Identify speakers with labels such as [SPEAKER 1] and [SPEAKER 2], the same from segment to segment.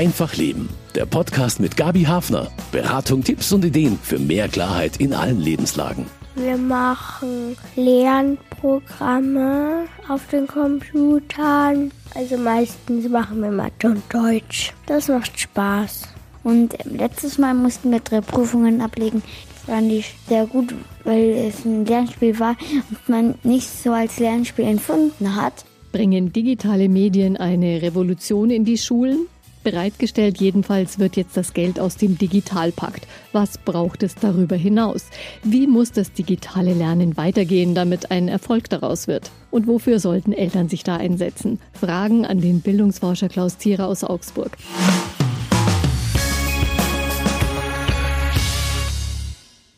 [SPEAKER 1] Einfach Leben. Der Podcast mit Gabi Hafner. Beratung, Tipps und Ideen für mehr Klarheit in allen Lebenslagen.
[SPEAKER 2] Wir machen Lernprogramme auf den Computern. Also meistens machen wir Mathe und Deutsch. Das macht Spaß.
[SPEAKER 3] Und letztes Mal mussten wir drei Prüfungen ablegen. Das fand ich sehr gut, weil es ein Lernspiel war und man nicht so als Lernspiel empfunden hat.
[SPEAKER 4] Bringen digitale Medien eine Revolution in die Schulen? Bereitgestellt jedenfalls wird jetzt das Geld aus dem Digitalpakt. Was braucht es darüber hinaus? Wie muss das digitale Lernen weitergehen, damit ein Erfolg daraus wird? Und wofür sollten Eltern sich da einsetzen? Fragen an den Bildungsforscher Klaus Thierer aus Augsburg.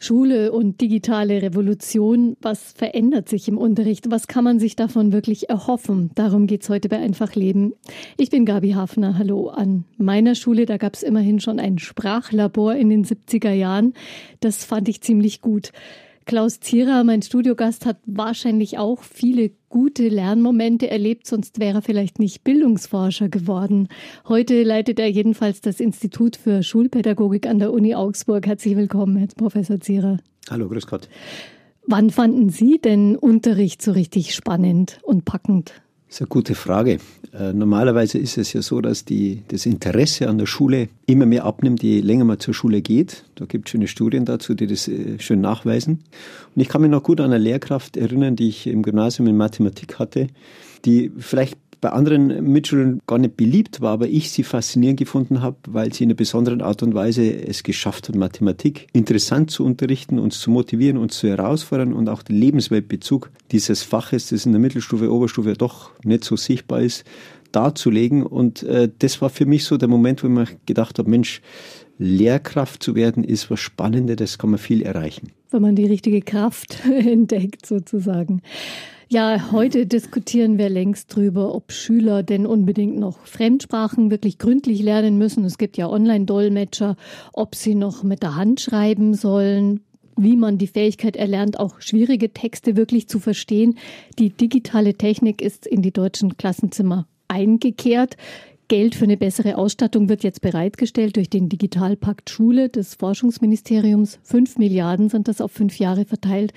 [SPEAKER 4] Schule und digitale Revolution. Was verändert sich im Unterricht? Was kann man sich davon wirklich erhoffen? Darum geht es heute bei Einfach Leben. Ich bin Gabi Hafner. Hallo. An meiner Schule, da gab es immerhin schon ein Sprachlabor in den 70er Jahren. Das fand ich ziemlich gut. Klaus Zierer, mein Studiogast, hat wahrscheinlich auch viele gute Lernmomente erlebt, sonst wäre er vielleicht nicht Bildungsforscher geworden. Heute leitet er jedenfalls das Institut für Schulpädagogik an der Uni Augsburg. Herzlich willkommen, Herr Professor Zierer.
[SPEAKER 5] Hallo, grüß Gott.
[SPEAKER 4] Wann fanden Sie denn Unterricht so richtig spannend und packend?
[SPEAKER 5] Das ist eine gute Frage. Äh, normalerweise ist es ja so, dass die, das Interesse an der Schule immer mehr abnimmt, je länger man zur Schule geht. Da gibt es schöne Studien dazu, die das äh, schön nachweisen. Und ich kann mich noch gut an eine Lehrkraft erinnern, die ich im Gymnasium in Mathematik hatte, die vielleicht bei anderen Mitschülern gar nicht beliebt war, aber ich sie faszinierend gefunden habe, weil sie in einer besonderen Art und Weise es geschafft hat, Mathematik interessant zu unterrichten, uns zu motivieren, uns zu herausfordern und auch den Lebensweltbezug dieses Faches, das in der Mittelstufe, Oberstufe doch nicht so sichtbar ist, darzulegen. Und äh, das war für mich so der Moment, wo ich mir gedacht habe, Mensch, Lehrkraft zu werden ist was Spannendes, das kann man viel erreichen.
[SPEAKER 4] Wenn man die richtige Kraft entdeckt, sozusagen. Ja, heute diskutieren wir längst drüber, ob Schüler denn unbedingt noch Fremdsprachen wirklich gründlich lernen müssen. Es gibt ja Online-Dolmetscher, ob sie noch mit der Hand schreiben sollen, wie man die Fähigkeit erlernt, auch schwierige Texte wirklich zu verstehen. Die digitale Technik ist in die deutschen Klassenzimmer eingekehrt. Geld für eine bessere Ausstattung wird jetzt bereitgestellt durch den Digitalpakt Schule des Forschungsministeriums. Fünf Milliarden sind das auf fünf Jahre verteilt.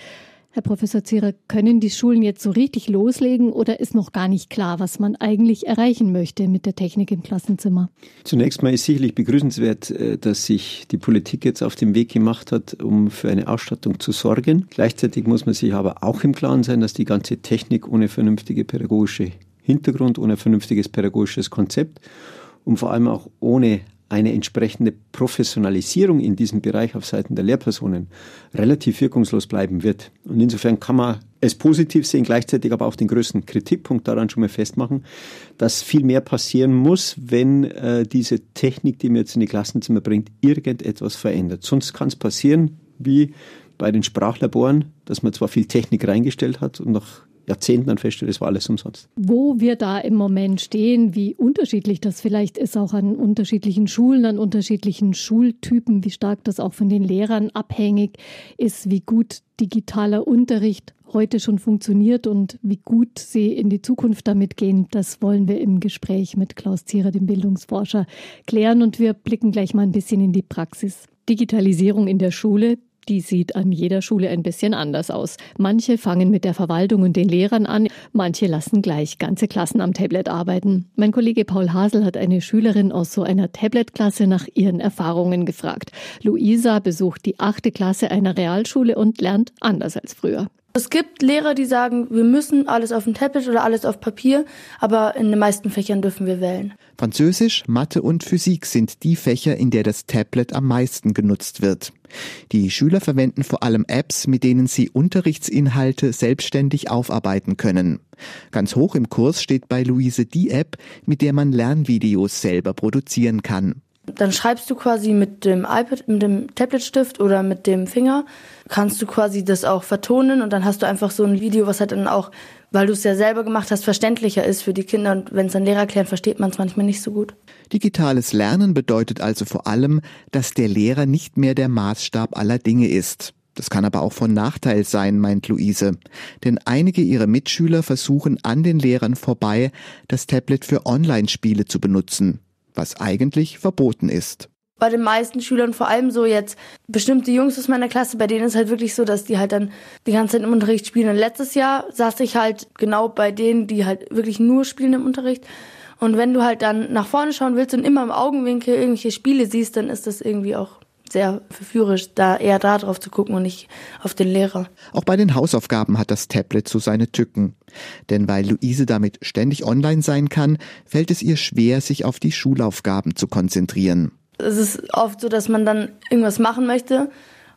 [SPEAKER 4] Herr Professor Zierer, können die Schulen jetzt so richtig loslegen oder ist noch gar nicht klar, was man eigentlich erreichen möchte mit der Technik im Klassenzimmer?
[SPEAKER 5] Zunächst mal ist sicherlich begrüßenswert, äh, dass sich die Politik jetzt auf den Weg gemacht hat, um für eine Ausstattung zu sorgen. Gleichzeitig muss man sich aber auch im Klaren sein, dass die ganze Technik ohne vernünftige pädagogische Hintergrund, ohne vernünftiges pädagogisches Konzept und vor allem auch ohne eine entsprechende Professionalisierung in diesem Bereich auf Seiten der Lehrpersonen relativ wirkungslos bleiben wird. Und insofern kann man es positiv sehen, gleichzeitig aber auch den größten Kritikpunkt daran schon mal festmachen, dass viel mehr passieren muss, wenn äh, diese Technik, die man jetzt in die Klassenzimmer bringt, irgendetwas verändert. Sonst kann es passieren, wie bei den Sprachlaboren, dass man zwar viel Technik reingestellt hat und nach Jahrzehnten dann feststelle, es war alles umsonst.
[SPEAKER 4] Wo wir da im Moment stehen, wie unterschiedlich das vielleicht ist, auch an unterschiedlichen Schulen, an unterschiedlichen Schultypen, wie stark das auch von den Lehrern abhängig ist, wie gut digitaler Unterricht heute schon funktioniert und wie gut Sie in die Zukunft damit gehen, das wollen wir im Gespräch mit Klaus Zierer, dem Bildungsforscher, klären. Und wir blicken gleich mal ein bisschen in die Praxis. Digitalisierung in der Schule, die sieht an jeder Schule ein bisschen anders aus. Manche fangen mit der Verwaltung und den Lehrern an, manche lassen gleich ganze Klassen am Tablet arbeiten. Mein Kollege Paul Hasel hat eine Schülerin aus so einer Tablet-Klasse nach ihren Erfahrungen gefragt. Luisa besucht die achte Klasse einer Realschule und lernt anders als früher.
[SPEAKER 6] Es gibt Lehrer, die sagen, wir müssen alles auf dem Tablet oder alles auf Papier, aber in den meisten Fächern dürfen wir wählen.
[SPEAKER 7] Französisch, Mathe und Physik sind die Fächer, in der das Tablet am meisten genutzt wird. Die Schüler verwenden vor allem Apps, mit denen sie Unterrichtsinhalte selbstständig aufarbeiten können. Ganz hoch im Kurs steht bei Luise die App, mit der man Lernvideos selber produzieren kann.
[SPEAKER 6] Dann schreibst du quasi mit dem iPad, mit dem Tabletstift oder mit dem Finger, kannst du quasi das auch vertonen und dann hast du einfach so ein Video, was halt dann auch, weil du es ja selber gemacht hast, verständlicher ist für die Kinder und wenn es dann Lehrer erklären, versteht man es manchmal nicht so gut.
[SPEAKER 7] Digitales Lernen bedeutet also vor allem, dass der Lehrer nicht mehr der Maßstab aller Dinge ist. Das kann aber auch von Nachteil sein, meint Luise. Denn einige ihrer Mitschüler versuchen an den Lehrern vorbei, das Tablet für Online-Spiele zu benutzen. Was eigentlich verboten ist
[SPEAKER 6] bei den meisten Schülern, vor allem so jetzt bestimmte Jungs aus meiner Klasse, bei denen ist halt wirklich so, dass die halt dann die ganze Zeit im Unterricht spielen. Und letztes Jahr saß ich halt genau bei denen, die halt wirklich nur spielen im Unterricht. Und wenn du halt dann nach vorne schauen willst und immer im Augenwinkel irgendwelche Spiele siehst, dann ist das irgendwie auch sehr verführerisch, da eher da drauf zu gucken und nicht auf den Lehrer.
[SPEAKER 7] Auch bei den Hausaufgaben hat das Tablet so seine Tücken. Denn weil Luise damit ständig online sein kann, fällt es ihr schwer, sich auf die Schulaufgaben zu konzentrieren
[SPEAKER 6] es ist oft so, dass man dann irgendwas machen möchte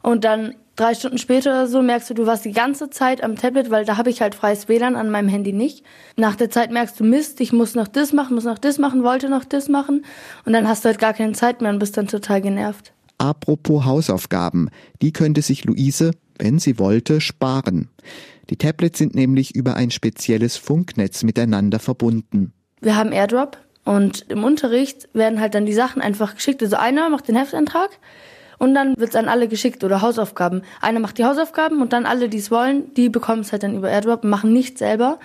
[SPEAKER 6] und dann drei Stunden später oder so merkst du, du warst die ganze Zeit am Tablet, weil da habe ich halt freies WLAN an meinem Handy nicht. Nach der Zeit merkst du, Mist, ich muss noch das machen, muss noch das machen, wollte noch das machen und dann hast du halt gar keine Zeit mehr und bist dann total genervt.
[SPEAKER 7] Apropos Hausaufgaben, die könnte sich Luise, wenn sie wollte, sparen. Die Tablets sind nämlich über ein spezielles Funknetz miteinander verbunden.
[SPEAKER 6] Wir haben AirDrop, und im Unterricht werden halt dann die Sachen einfach geschickt. Also einer macht den Heftantrag und dann wird's an alle geschickt oder Hausaufgaben. Einer macht die Hausaufgaben und dann alle, die es wollen, die bekommen es halt dann über AirDrop und machen nichts selber.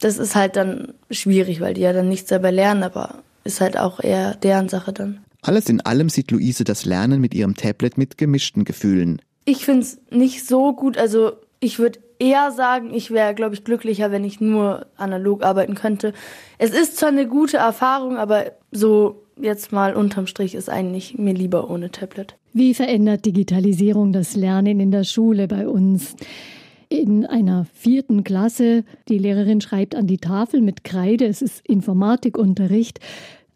[SPEAKER 6] Das ist halt dann schwierig, weil die ja dann nichts selber lernen, aber ist halt auch eher deren Sache dann.
[SPEAKER 7] Alles in allem sieht Luise das Lernen mit ihrem Tablet mit gemischten Gefühlen.
[SPEAKER 6] Ich find's nicht so gut, also ich würde eher sagen, ich wäre, glaube ich, glücklicher, wenn ich nur analog arbeiten könnte. Es ist zwar eine gute Erfahrung, aber so jetzt mal unterm Strich ist eigentlich mir lieber ohne Tablet.
[SPEAKER 4] Wie verändert Digitalisierung das Lernen in der Schule bei uns? In einer vierten Klasse, die Lehrerin schreibt an die Tafel mit Kreide, es ist Informatikunterricht.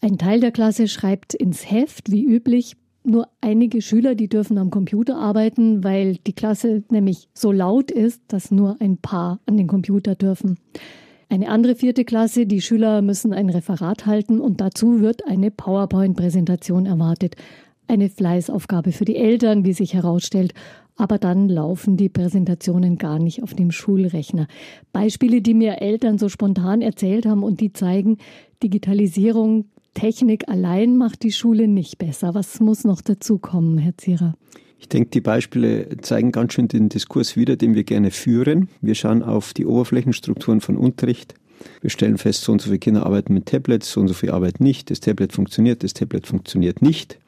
[SPEAKER 4] Ein Teil der Klasse schreibt ins Heft, wie üblich, nur einige Schüler, die dürfen am Computer arbeiten, weil die Klasse nämlich so laut ist, dass nur ein paar an den Computer dürfen. Eine andere vierte Klasse, die Schüler müssen ein Referat halten und dazu wird eine PowerPoint-Präsentation erwartet. Eine Fleißaufgabe für die Eltern, wie sich herausstellt. Aber dann laufen die Präsentationen gar nicht auf dem Schulrechner. Beispiele, die mir Eltern so spontan erzählt haben und die zeigen, Digitalisierung Technik allein macht die Schule nicht besser. Was muss noch dazukommen, Herr Zierer?
[SPEAKER 5] Ich denke, die Beispiele zeigen ganz schön den Diskurs wieder, den wir gerne führen. Wir schauen auf die Oberflächenstrukturen von Unterricht. Wir stellen fest, so und so viele Kinder arbeiten mit Tablets, so und so viele arbeiten nicht. Das Tablet funktioniert, das Tablet funktioniert nicht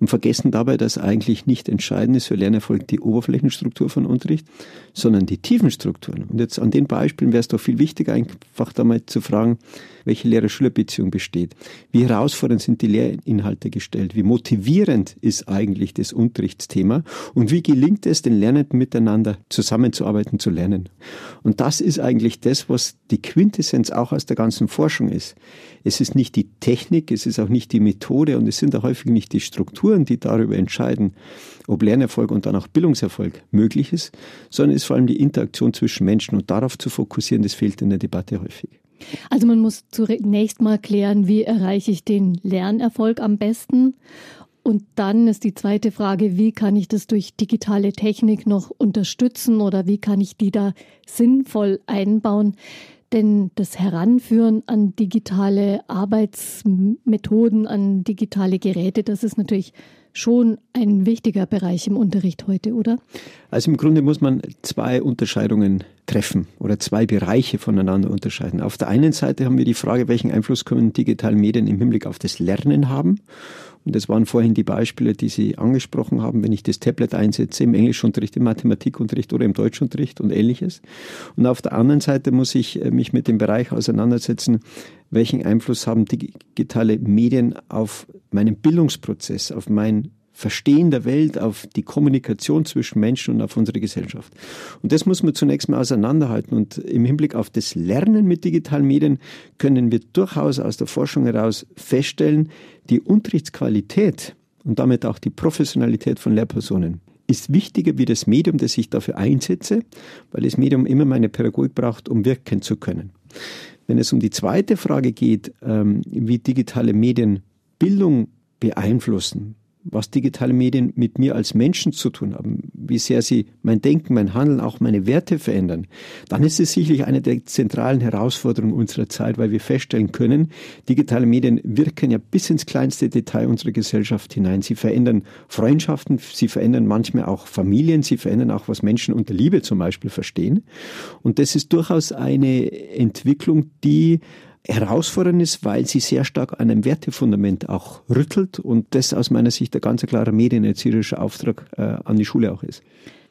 [SPEAKER 5] und vergessen dabei, dass eigentlich nicht entscheidend ist für Lernerfolg die Oberflächenstruktur von Unterricht, sondern die Tiefenstrukturen. Und jetzt an den Beispielen wäre es doch viel wichtiger, einfach da mal zu fragen, welche Lehrer-Schüler-Beziehung besteht. Wie herausfordernd sind die Lehrinhalte gestellt? Wie motivierend ist eigentlich das Unterrichtsthema? Und wie gelingt es den Lernenden miteinander zusammenzuarbeiten, zu lernen? Und das ist eigentlich das, was die Quintessenz auch aus der ganzen Forschung ist. Es ist nicht die Technik, es ist auch nicht die Methode und es sind auch häufig nicht die Strukturen, die darüber entscheiden, ob Lernerfolg und dann auch Bildungserfolg möglich ist, sondern es ist vor allem die Interaktion zwischen Menschen und darauf zu fokussieren, das fehlt in der Debatte häufig.
[SPEAKER 4] Also man muss zunächst mal klären, wie erreiche ich den Lernerfolg am besten? Und dann ist die zweite Frage, wie kann ich das durch digitale Technik noch unterstützen oder wie kann ich die da sinnvoll einbauen? Denn das Heranführen an digitale Arbeitsmethoden, an digitale Geräte, das ist natürlich schon ein wichtiger Bereich im Unterricht heute, oder?
[SPEAKER 5] Also im Grunde muss man zwei Unterscheidungen treffen oder zwei Bereiche voneinander unterscheiden. Auf der einen Seite haben wir die Frage, welchen Einfluss können digitale Medien im Hinblick auf das Lernen haben? Und das waren vorhin die Beispiele, die Sie angesprochen haben, wenn ich das Tablet einsetze im Englischunterricht, im Mathematikunterricht oder im Deutschunterricht und ähnliches. Und auf der anderen Seite muss ich äh, mich mit dem Bereich auseinandersetzen, welchen Einfluss haben digitale Medien auf meinen Bildungsprozess, auf mein Verstehen der Welt, auf die Kommunikation zwischen Menschen und auf unsere Gesellschaft. Und das muss man zunächst mal auseinanderhalten. Und im Hinblick auf das Lernen mit digitalen Medien können wir durchaus aus der Forschung heraus feststellen, die Unterrichtsqualität und damit auch die Professionalität von Lehrpersonen ist wichtiger wie das Medium, das ich dafür einsetze, weil das Medium immer meine Pädagogik braucht, um wirken zu können. Wenn es um die zweite Frage geht, ähm, wie digitale Medien Bildung beeinflussen, was digitale Medien mit mir als Menschen zu tun haben, wie sehr sie mein Denken, mein Handeln, auch meine Werte verändern, dann ist es sicherlich eine der zentralen Herausforderungen unserer Zeit, weil wir feststellen können, digitale Medien wirken ja bis ins kleinste Detail unserer Gesellschaft hinein. Sie verändern Freundschaften, sie verändern manchmal auch Familien, sie verändern auch, was Menschen unter Liebe zum Beispiel verstehen. Und das ist durchaus eine Entwicklung, die herausfordernd ist, weil sie sehr stark an einem Wertefundament auch rüttelt und das aus meiner Sicht ein ganz klarer medienerzieherischer Auftrag äh, an die Schule auch ist.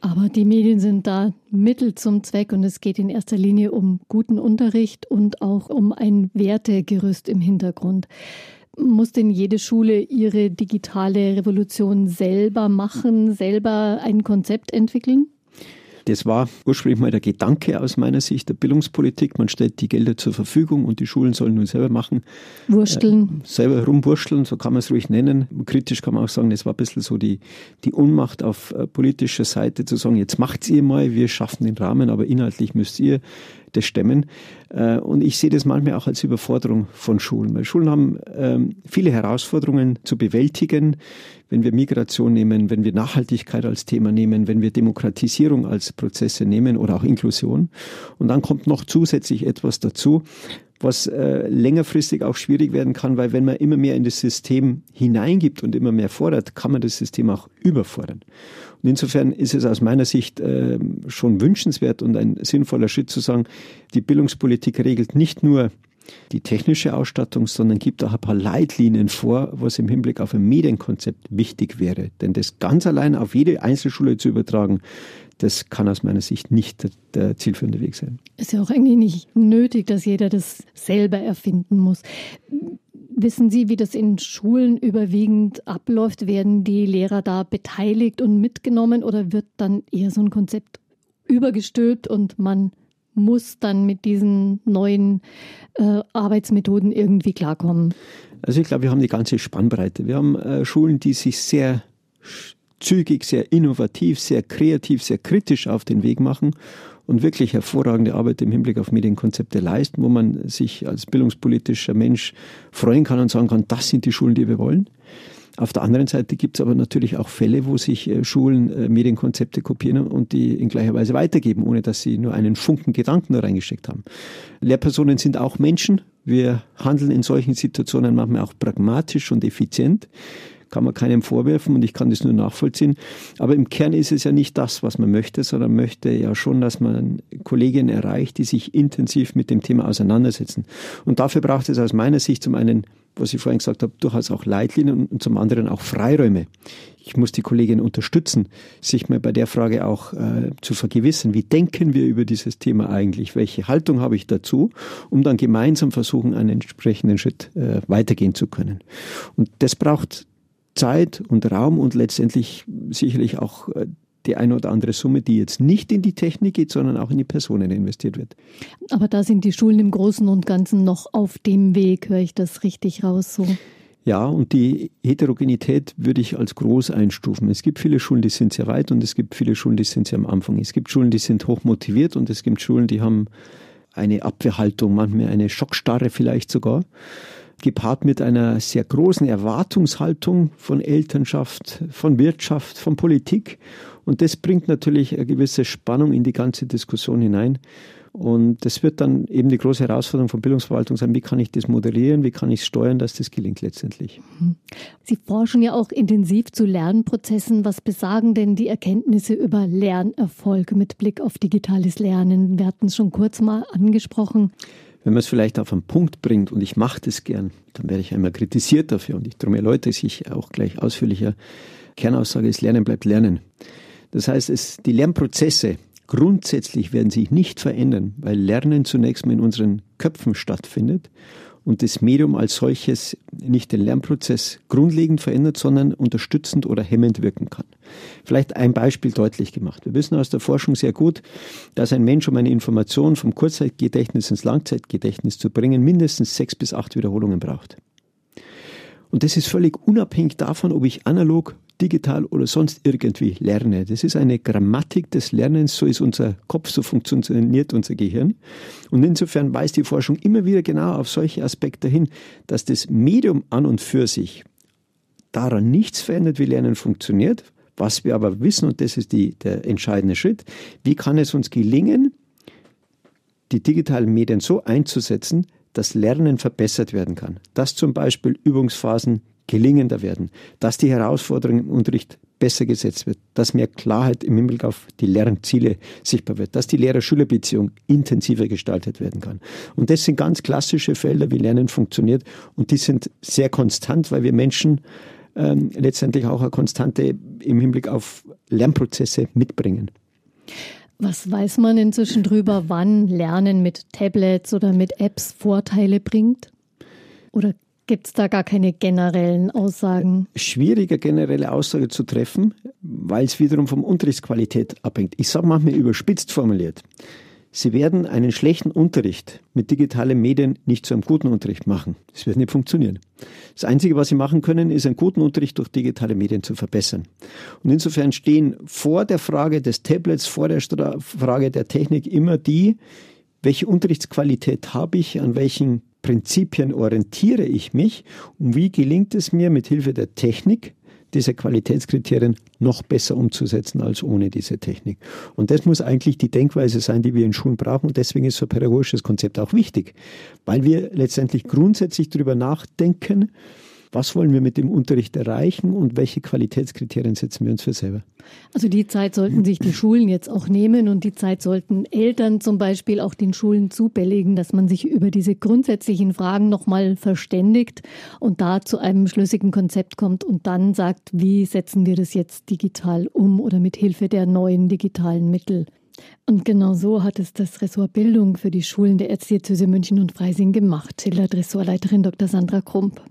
[SPEAKER 4] Aber die Medien sind da Mittel zum Zweck und es geht in erster Linie um guten Unterricht und auch um ein Wertegerüst im Hintergrund. Muss denn jede Schule ihre digitale Revolution selber machen, selber ein Konzept entwickeln?
[SPEAKER 5] Das war ursprünglich mal der Gedanke aus meiner Sicht der Bildungspolitik. Man stellt die Gelder zur Verfügung und die Schulen sollen nun selber machen.
[SPEAKER 4] Wursteln.
[SPEAKER 5] Äh, selber rumwurschteln, so kann man es ruhig nennen. Kritisch kann man auch sagen, das war ein bisschen so die, die Unmacht auf äh, politischer Seite zu sagen, jetzt macht's ihr mal, wir schaffen den Rahmen, aber inhaltlich müsst ihr das stemmen. Äh, und ich sehe das manchmal auch als Überforderung von Schulen, weil Schulen haben ähm, viele Herausforderungen zu bewältigen wenn wir Migration nehmen, wenn wir Nachhaltigkeit als Thema nehmen, wenn wir Demokratisierung als Prozesse nehmen oder auch Inklusion. Und dann kommt noch zusätzlich etwas dazu, was äh, längerfristig auch schwierig werden kann, weil wenn man immer mehr in das System hineingibt und immer mehr fordert, kann man das System auch überfordern. Und insofern ist es aus meiner Sicht äh, schon wünschenswert und ein sinnvoller Schritt zu sagen, die Bildungspolitik regelt nicht nur die technische Ausstattung, sondern gibt auch ein paar Leitlinien vor, was im Hinblick auf ein Medienkonzept wichtig wäre. Denn das ganz allein auf jede Einzelschule zu übertragen, das kann aus meiner Sicht nicht der, zielführende Weg sein.
[SPEAKER 4] Ist ja auch eigentlich nicht nötig, dass jeder das selber erfinden muss. Wissen Sie, wie das in Schulen überwiegend abläuft? Werden die Lehrer da beteiligt und mitgenommen oder wird dann eher so ein Konzept übergestülpt und man muss dann mit diesen neuen äh, Arbeitsmethoden irgendwie klarkommen?
[SPEAKER 5] Also ich glaube, wir haben die ganze Spannbreite. Wir haben äh, Schulen, die sich sehr zügig, sehr innovativ, sehr kreativ, sehr kritisch auf den Weg machen und wirklich hervorragende Arbeit im Hinblick auf Medienkonzepte leisten, wo man sich als bildungspolitischer Mensch freuen kann und sagen kann, das sind die Schulen, die wir wollen. Auf der anderen Seite gibt es aber natürlich auch Fälle, wo sich äh, Schulen äh, Medienkonzepte kopieren und die in gleicher Weise weitergeben, ohne dass sie nur einen Funken Gedanken da reingesteckt haben. Lehrpersonen sind auch Menschen. Wir handeln in solchen Situationen manchmal auch pragmatisch und effizient kann man keinem vorwerfen und ich kann das nur nachvollziehen. Aber im Kern ist es ja nicht das, was man möchte, sondern möchte ja schon, dass man Kolleginnen erreicht, die sich intensiv mit dem Thema auseinandersetzen. Und dafür braucht es aus meiner Sicht zum einen was ich vorhin gesagt habe, durchaus auch Leitlinien und zum anderen auch Freiräume. Ich muss die Kolleginnen unterstützen, sich mal bei der Frage auch äh, zu vergewissen, wie denken wir über dieses Thema eigentlich, welche Haltung habe ich dazu, um dann gemeinsam versuchen, einen entsprechenden Schritt äh, weitergehen zu können. Und das braucht Zeit und Raum und letztendlich sicherlich auch äh, die eine oder andere Summe, die jetzt nicht in die Technik geht, sondern auch in die Personen investiert wird.
[SPEAKER 4] Aber da sind die Schulen im Großen und Ganzen noch auf dem Weg, höre ich das richtig raus so?
[SPEAKER 5] Ja, und die Heterogenität würde ich als groß einstufen. Es gibt viele Schulen, die sind sehr weit und es gibt viele Schulen, die sind sehr am Anfang. Es gibt Schulen, die sind hoch motiviert und es gibt Schulen, die haben eine Abwehrhaltung, manchmal eine Schockstarre vielleicht sogar gepaart mit einer sehr großen Erwartungshaltung von Elternschaft, von Wirtschaft, von Politik. Und das bringt natürlich eine gewisse Spannung in die ganze Diskussion hinein. Und das wird dann eben die große Herausforderung von Bildungsverwaltung sein, wie kann ich das moderieren, wie kann ich es steuern, dass das gelingt letztendlich.
[SPEAKER 4] Sie forschen ja auch intensiv zu Lernprozessen. Was besagen denn die Erkenntnisse über Lernerfolg mit Blick auf digitales Lernen? Wir hatten es schon kurz mal angesprochen.
[SPEAKER 5] Wenn man es vielleicht auf einen Punkt bringt, und ich mache das gern, dann werde ich einmal kritisiert dafür und ich darum erläutere ich auch gleich ausführlicher. Kernaussage ist, Lernen bleibt Lernen. Das heißt, es, die Lernprozesse grundsätzlich werden sich nicht verändern, weil Lernen zunächst mal in unseren Köpfen stattfindet und das Medium als solches nicht den Lernprozess grundlegend verändert, sondern unterstützend oder hemmend wirken kann. Vielleicht ein Beispiel deutlich gemacht. Wir wissen aus der Forschung sehr gut, dass ein Mensch, um eine Information vom Kurzzeitgedächtnis ins Langzeitgedächtnis zu bringen, mindestens sechs bis acht Wiederholungen braucht. Und das ist völlig unabhängig davon, ob ich analog, digital oder sonst irgendwie lerne. Das ist eine Grammatik des Lernens, so ist unser Kopf, so funktioniert unser Gehirn. Und insofern weist die Forschung immer wieder genau auf solche Aspekte hin, dass das Medium an und für sich daran nichts verändert, wie Lernen funktioniert. Was wir aber wissen, und das ist die, der entscheidende Schritt, wie kann es uns gelingen, die digitalen Medien so einzusetzen, dass Lernen verbessert werden kann. Dass zum Beispiel Übungsphasen gelingender werden, dass die Herausforderungen im Unterricht besser gesetzt wird, dass mehr Klarheit im Hinblick auf die Lernziele sichtbar wird, dass die Lehrer-Schüler-Beziehung intensiver gestaltet werden kann. Und das sind ganz klassische Felder, wie Lernen funktioniert. Und die sind sehr konstant, weil wir Menschen ähm, letztendlich auch eine Konstante im Hinblick auf Lernprozesse mitbringen.
[SPEAKER 4] Was weiß man inzwischen drüber, wann Lernen mit Tablets oder mit Apps Vorteile bringt? Oder gibt es da gar keine generellen Aussagen?
[SPEAKER 5] Schwieriger generelle Aussage zu treffen, weil es wiederum vom Unterrichtsqualität abhängt. Ich sage manchmal überspitzt formuliert. Sie werden einen schlechten Unterricht mit digitalen Medien nicht zu einem guten Unterricht machen. Das wird nicht funktionieren. Das Einzige, was Sie machen können, ist einen guten Unterricht durch digitale Medien zu verbessern. Und insofern stehen vor der Frage des Tablets, vor der Frage der Technik immer die, welche Unterrichtsqualität habe ich, an welchen Prinzipien orientiere ich mich und wie gelingt es mir mit Hilfe der Technik, diese Qualitätskriterien noch besser umzusetzen als ohne diese Technik. Und das muss eigentlich die Denkweise sein, die wir in Schulen brauchen. Und deswegen ist so ein pädagogisches Konzept auch wichtig, weil wir letztendlich grundsätzlich darüber nachdenken, was wollen wir mit dem Unterricht erreichen und welche Qualitätskriterien setzen wir uns für selber?
[SPEAKER 4] Also die Zeit sollten sich die Schulen jetzt auch nehmen und die Zeit sollten Eltern zum Beispiel auch den Schulen zubelligen, dass man sich über diese grundsätzlichen Fragen nochmal verständigt und da zu einem schlüssigen Konzept kommt und dann sagt, wie setzen wir das jetzt digital um oder mit Hilfe der neuen digitalen Mittel. Und genau so hat es das Ressort Bildung für die Schulen der Erzdiözese München und Freising gemacht, schildert Ressortleiterin Dr. Sandra Krump.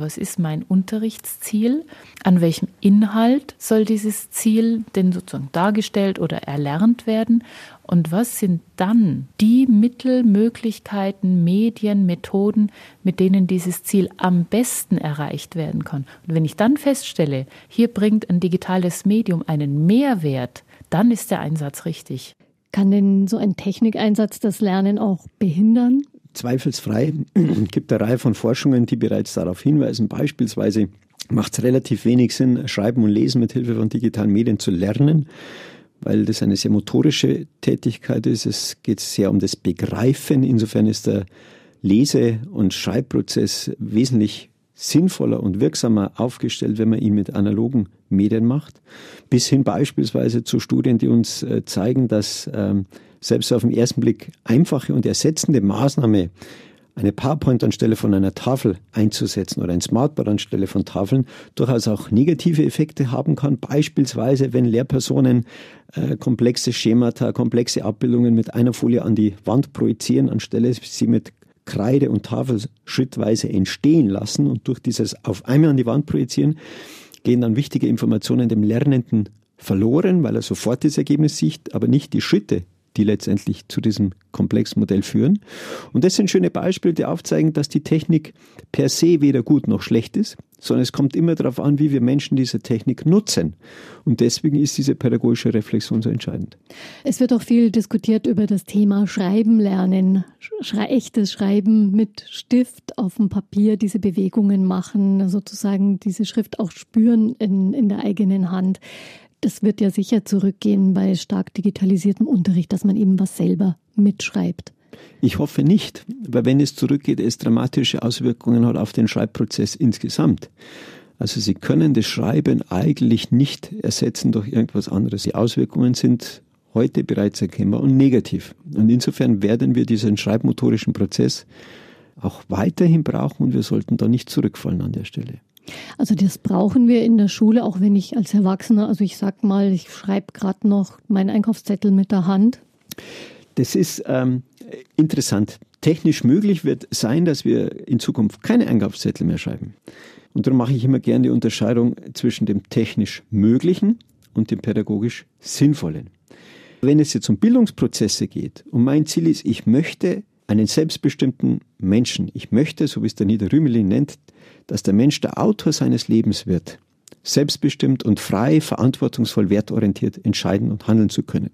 [SPEAKER 8] Was ist mein Unterrichtsziel? An welchem Inhalt soll dieses Ziel denn sozusagen dargestellt oder erlernt werden? Und was sind dann die Mittel, Möglichkeiten, Medien, Methoden, mit denen dieses Ziel am besten erreicht werden kann? Und wenn ich dann feststelle, hier bringt ein digitales Medium einen Mehrwert, dann ist der Einsatz richtig.
[SPEAKER 4] Kann denn so ein Technikeinsatz das Lernen auch behindern?
[SPEAKER 5] Zweifelsfrei gibt eine Reihe von Forschungen, die bereits darauf hinweisen. Beispielsweise macht es relativ wenig Sinn, Schreiben und Lesen mit Hilfe von digitalen Medien zu lernen, weil das eine sehr motorische Tätigkeit ist. Es geht sehr um das Begreifen. Insofern ist der Lese- und Schreibprozess wesentlich sinnvoller und wirksamer aufgestellt, wenn man ihn mit analogen Medien macht. Bis hin beispielsweise zu Studien, die uns äh, zeigen, dass ähm, selbst auf den ersten Blick einfache und ersetzende Maßnahme, eine PowerPoint anstelle von einer Tafel einzusetzen oder ein Smartboard anstelle von Tafeln, durchaus auch negative Effekte haben kann. Beispielsweise, wenn Lehrpersonen äh, komplexe Schemata, komplexe Abbildungen mit einer Folie an die Wand projizieren, anstelle sie mit Kreide und Tafel schrittweise entstehen lassen und durch dieses auf einmal an die Wand projizieren, gehen dann wichtige Informationen dem Lernenden verloren, weil er sofort das Ergebnis sieht, aber nicht die Schritte, die letztendlich zu diesem Komplexmodell führen. Und das sind schöne Beispiele, die aufzeigen, dass die Technik per se weder gut noch schlecht ist, sondern es kommt immer darauf an, wie wir Menschen diese Technik nutzen. Und deswegen ist diese pädagogische Reflexion so entscheidend.
[SPEAKER 4] Es wird auch viel diskutiert über das Thema Schreiben lernen, Schrei echtes Schreiben mit Stift auf dem Papier, diese Bewegungen machen, sozusagen diese Schrift auch spüren in, in der eigenen Hand. Das wird ja sicher zurückgehen bei stark digitalisiertem Unterricht, dass man eben was selber mitschreibt.
[SPEAKER 5] Ich hoffe nicht, weil wenn es zurückgeht, es dramatische Auswirkungen hat auf den Schreibprozess insgesamt. Also Sie können das Schreiben eigentlich nicht ersetzen durch irgendwas anderes. Die Auswirkungen sind heute bereits erkennbar und negativ. Und insofern werden wir diesen schreibmotorischen Prozess auch weiterhin brauchen und wir sollten da nicht zurückfallen an der Stelle.
[SPEAKER 4] Also das brauchen wir in der Schule, auch wenn ich als Erwachsener, also ich sag mal, ich schreibe gerade noch meinen Einkaufszettel mit der Hand.
[SPEAKER 5] Das ist ähm, interessant. Technisch möglich wird sein, dass wir in Zukunft keine Einkaufszettel mehr schreiben. Und darum mache ich immer gerne die Unterscheidung zwischen dem technisch Möglichen und dem pädagogisch Sinnvollen. Wenn es jetzt um Bildungsprozesse geht und mein Ziel ist, ich möchte einen selbstbestimmten Menschen. Ich möchte, so wie es der Nieder Rümelin nennt, dass der Mensch der Autor seines Lebens wird, selbstbestimmt und frei, verantwortungsvoll, wertorientiert entscheiden und handeln zu können.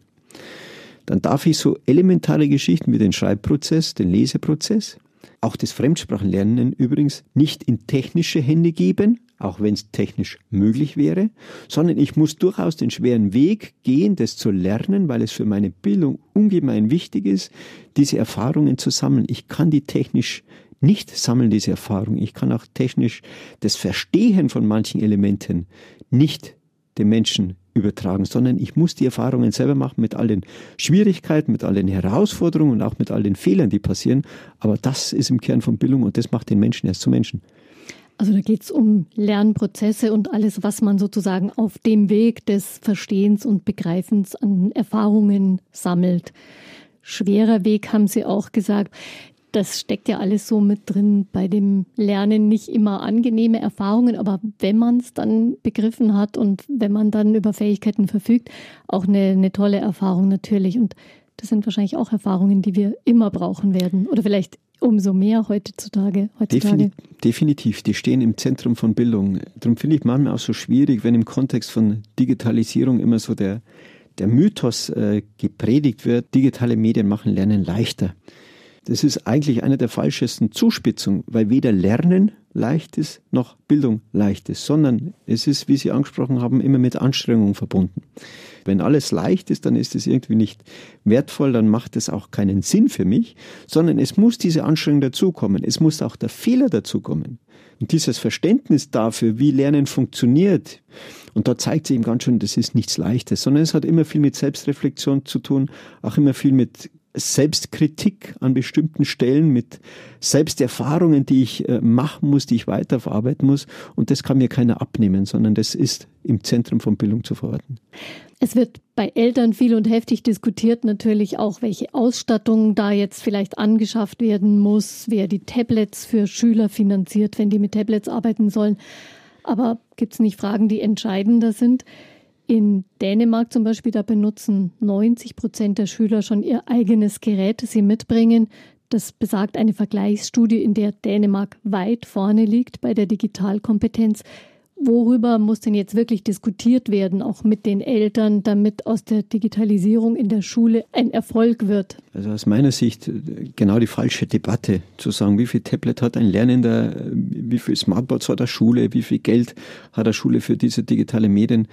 [SPEAKER 5] Dann darf ich so elementare Geschichten wie den Schreibprozess, den Leseprozess, auch das Fremdsprachenlernen übrigens nicht in technische Hände geben, auch wenn es technisch möglich wäre, sondern ich muss durchaus den schweren Weg gehen, das zu lernen, weil es für meine Bildung ungemein wichtig ist, diese Erfahrungen zu sammeln. Ich kann die technisch nicht sammeln, diese Erfahrung. Ich kann auch technisch das Verstehen von manchen Elementen nicht dem Menschen übertragen, sondern ich muss die Erfahrungen selber machen mit all den Schwierigkeiten, mit all den Herausforderungen und auch mit all den Fehlern, die passieren. Aber das ist im Kern von Bildung und das macht den Menschen erst zu Menschen.
[SPEAKER 4] Also da geht es um Lernprozesse und alles, was man sozusagen auf dem Weg des Verstehens und Begreifens an Erfahrungen sammelt. Schwerer Weg, haben Sie auch gesagt das steckt ja alles so mit drin bei dem Lernen. Nicht immer angenehme Erfahrungen, aber wenn man es dann begriffen hat und wenn man dann über Fähigkeiten verfügt, auch eine, eine tolle Erfahrung natürlich. Und das sind wahrscheinlich auch Erfahrungen, die wir immer brauchen werden. Oder vielleicht umso mehr heutzutage. heutzutage.
[SPEAKER 5] Definitiv, die stehen im Zentrum von Bildung. Darum finde ich manchmal auch so schwierig, wenn im Kontext von Digitalisierung immer so der, der Mythos äh, gepredigt wird, digitale Medien machen Lernen leichter. Das ist eigentlich eine der falschesten Zuspitzungen, weil weder Lernen leicht ist, noch Bildung leicht ist, sondern es ist, wie Sie angesprochen haben, immer mit Anstrengung verbunden. Wenn alles leicht ist, dann ist es irgendwie nicht wertvoll, dann macht es auch keinen Sinn für mich, sondern es muss diese Anstrengung dazukommen. Es muss auch der Fehler dazukommen. Und dieses Verständnis dafür, wie Lernen funktioniert, und da zeigt sich eben ganz schön, das ist nichts Leichtes, sondern es hat immer viel mit Selbstreflexion zu tun, auch immer viel mit Selbstkritik an bestimmten Stellen, mit Selbsterfahrungen, die ich äh, machen muss, die ich weiterverarbeiten muss. Und das kann mir keiner abnehmen, sondern das ist im Zentrum von Bildung zu verorten.
[SPEAKER 4] Es wird bei Eltern viel und heftig diskutiert, natürlich auch, welche Ausstattung da jetzt vielleicht angeschafft werden muss, wer die Tablets für Schüler finanziert, wenn die mit Tablets arbeiten sollen. Aber gibt es nicht Fragen, die entscheidender sind? In Dänemark zum Beispiel, da benutzen 90 Prozent der Schüler schon ihr eigenes Gerät, das sie mitbringen. Das besagt eine Vergleichsstudie, in der Dänemark weit vorne liegt bei der Digitalkompetenz. Worüber muss denn jetzt wirklich diskutiert werden, auch mit den Eltern, damit aus der Digitalisierung in der Schule ein Erfolg wird?
[SPEAKER 5] Also aus meiner Sicht genau die falsche Debatte, zu sagen, wie viel Tablet hat ein Lernender, wie viel Smartboards hat eine Schule, wie viel Geld hat eine Schule für diese digitale Medien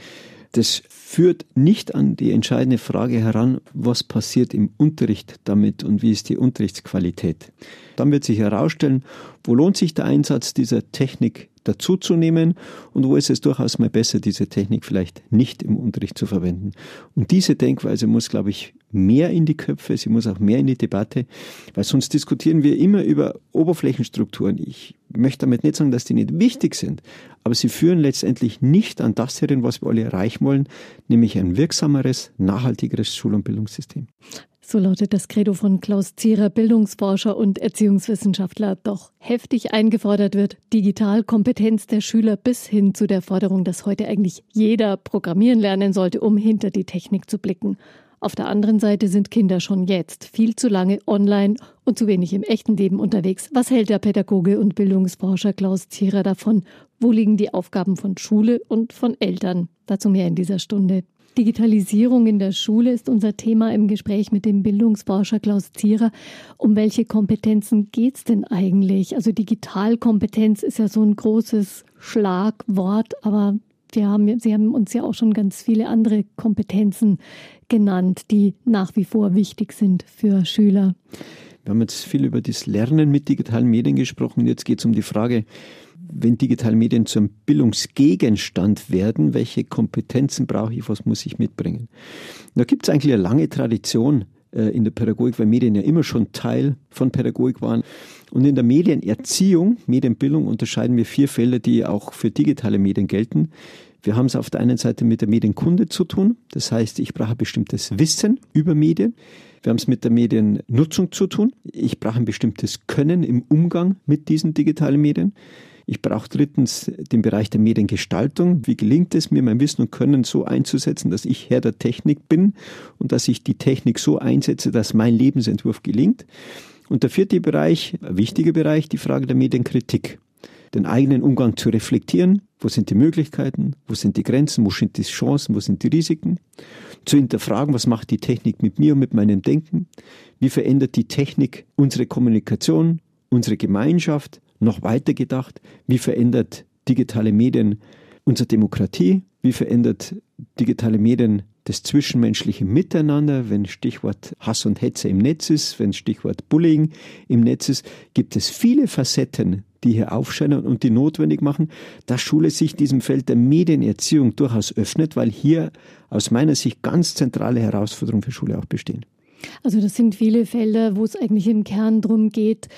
[SPEAKER 5] das führt nicht an die entscheidende Frage heran, was passiert im Unterricht damit und wie ist die Unterrichtsqualität. Dann wird sich herausstellen, wo lohnt sich der Einsatz dieser Technik dazuzunehmen und wo ist es durchaus mal besser, diese Technik vielleicht nicht im Unterricht zu verwenden. Und diese Denkweise muss, glaube ich, mehr in die Köpfe, sie muss auch mehr in die Debatte, weil sonst diskutieren wir immer über Oberflächenstrukturen. Ich möchte damit nicht sagen, dass die nicht wichtig sind, aber sie führen letztendlich nicht an das herin, was wir alle erreichen wollen, nämlich ein wirksameres, nachhaltigeres Schul- und Bildungssystem.
[SPEAKER 4] So lautet das Credo von Klaus Zierer, Bildungsforscher und Erziehungswissenschaftler. Doch heftig eingefordert wird Digitalkompetenz der Schüler bis hin zu der Forderung, dass heute eigentlich jeder programmieren lernen sollte, um hinter die Technik zu blicken. Auf der anderen Seite sind Kinder schon jetzt viel zu lange online und zu wenig im echten Leben unterwegs. Was hält der Pädagoge und Bildungsforscher Klaus Zierer davon? Wo liegen die Aufgaben von Schule und von Eltern? Dazu mehr in dieser Stunde. Digitalisierung in der Schule ist unser Thema im Gespräch mit dem Bildungsforscher Klaus Zierer. Um welche Kompetenzen geht es denn eigentlich? Also Digitalkompetenz ist ja so ein großes Schlagwort, aber wir haben, Sie haben uns ja auch schon ganz viele andere Kompetenzen genannt, die nach wie vor wichtig sind für Schüler.
[SPEAKER 5] Wir haben jetzt viel über das Lernen mit digitalen Medien gesprochen. Jetzt geht es um die Frage, wenn digitale Medien zum Bildungsgegenstand werden, welche Kompetenzen brauche ich, was muss ich mitbringen? Da gibt es eigentlich eine lange Tradition in der Pädagogik, weil Medien ja immer schon Teil von Pädagogik waren. Und in der Medienerziehung, Medienbildung unterscheiden wir vier Felder, die auch für digitale Medien gelten. Wir haben es auf der einen Seite mit der Medienkunde zu tun. Das heißt, ich brauche bestimmtes Wissen über Medien. Wir haben es mit der Mediennutzung zu tun. Ich brauche ein bestimmtes Können im Umgang mit diesen digitalen Medien. Ich brauche drittens den Bereich der Mediengestaltung. Wie gelingt es mir, mein Wissen und Können so einzusetzen, dass ich Herr der Technik bin und dass ich die Technik so einsetze, dass mein Lebensentwurf gelingt. Und der vierte Bereich, ein wichtiger Bereich, die Frage der Medienkritik. Den eigenen Umgang zu reflektieren. Wo sind die Möglichkeiten? Wo sind die Grenzen? Wo sind die Chancen? Wo sind die Risiken? Zu hinterfragen, was macht die Technik mit mir und mit meinem Denken? Wie verändert die Technik unsere Kommunikation, unsere Gemeinschaft? Noch weiter gedacht, wie verändert digitale Medien unsere Demokratie? Wie verändert digitale Medien das zwischenmenschliche Miteinander, wenn Stichwort Hass und Hetze im Netz ist, wenn Stichwort Bullying im Netz ist, gibt es viele Facetten, die hier aufscheinen und die notwendig machen, dass Schule sich diesem Feld der Medienerziehung durchaus öffnet, weil hier aus meiner Sicht ganz zentrale Herausforderungen für Schule auch bestehen.
[SPEAKER 4] Also das sind viele Felder, wo es eigentlich im Kern darum geht,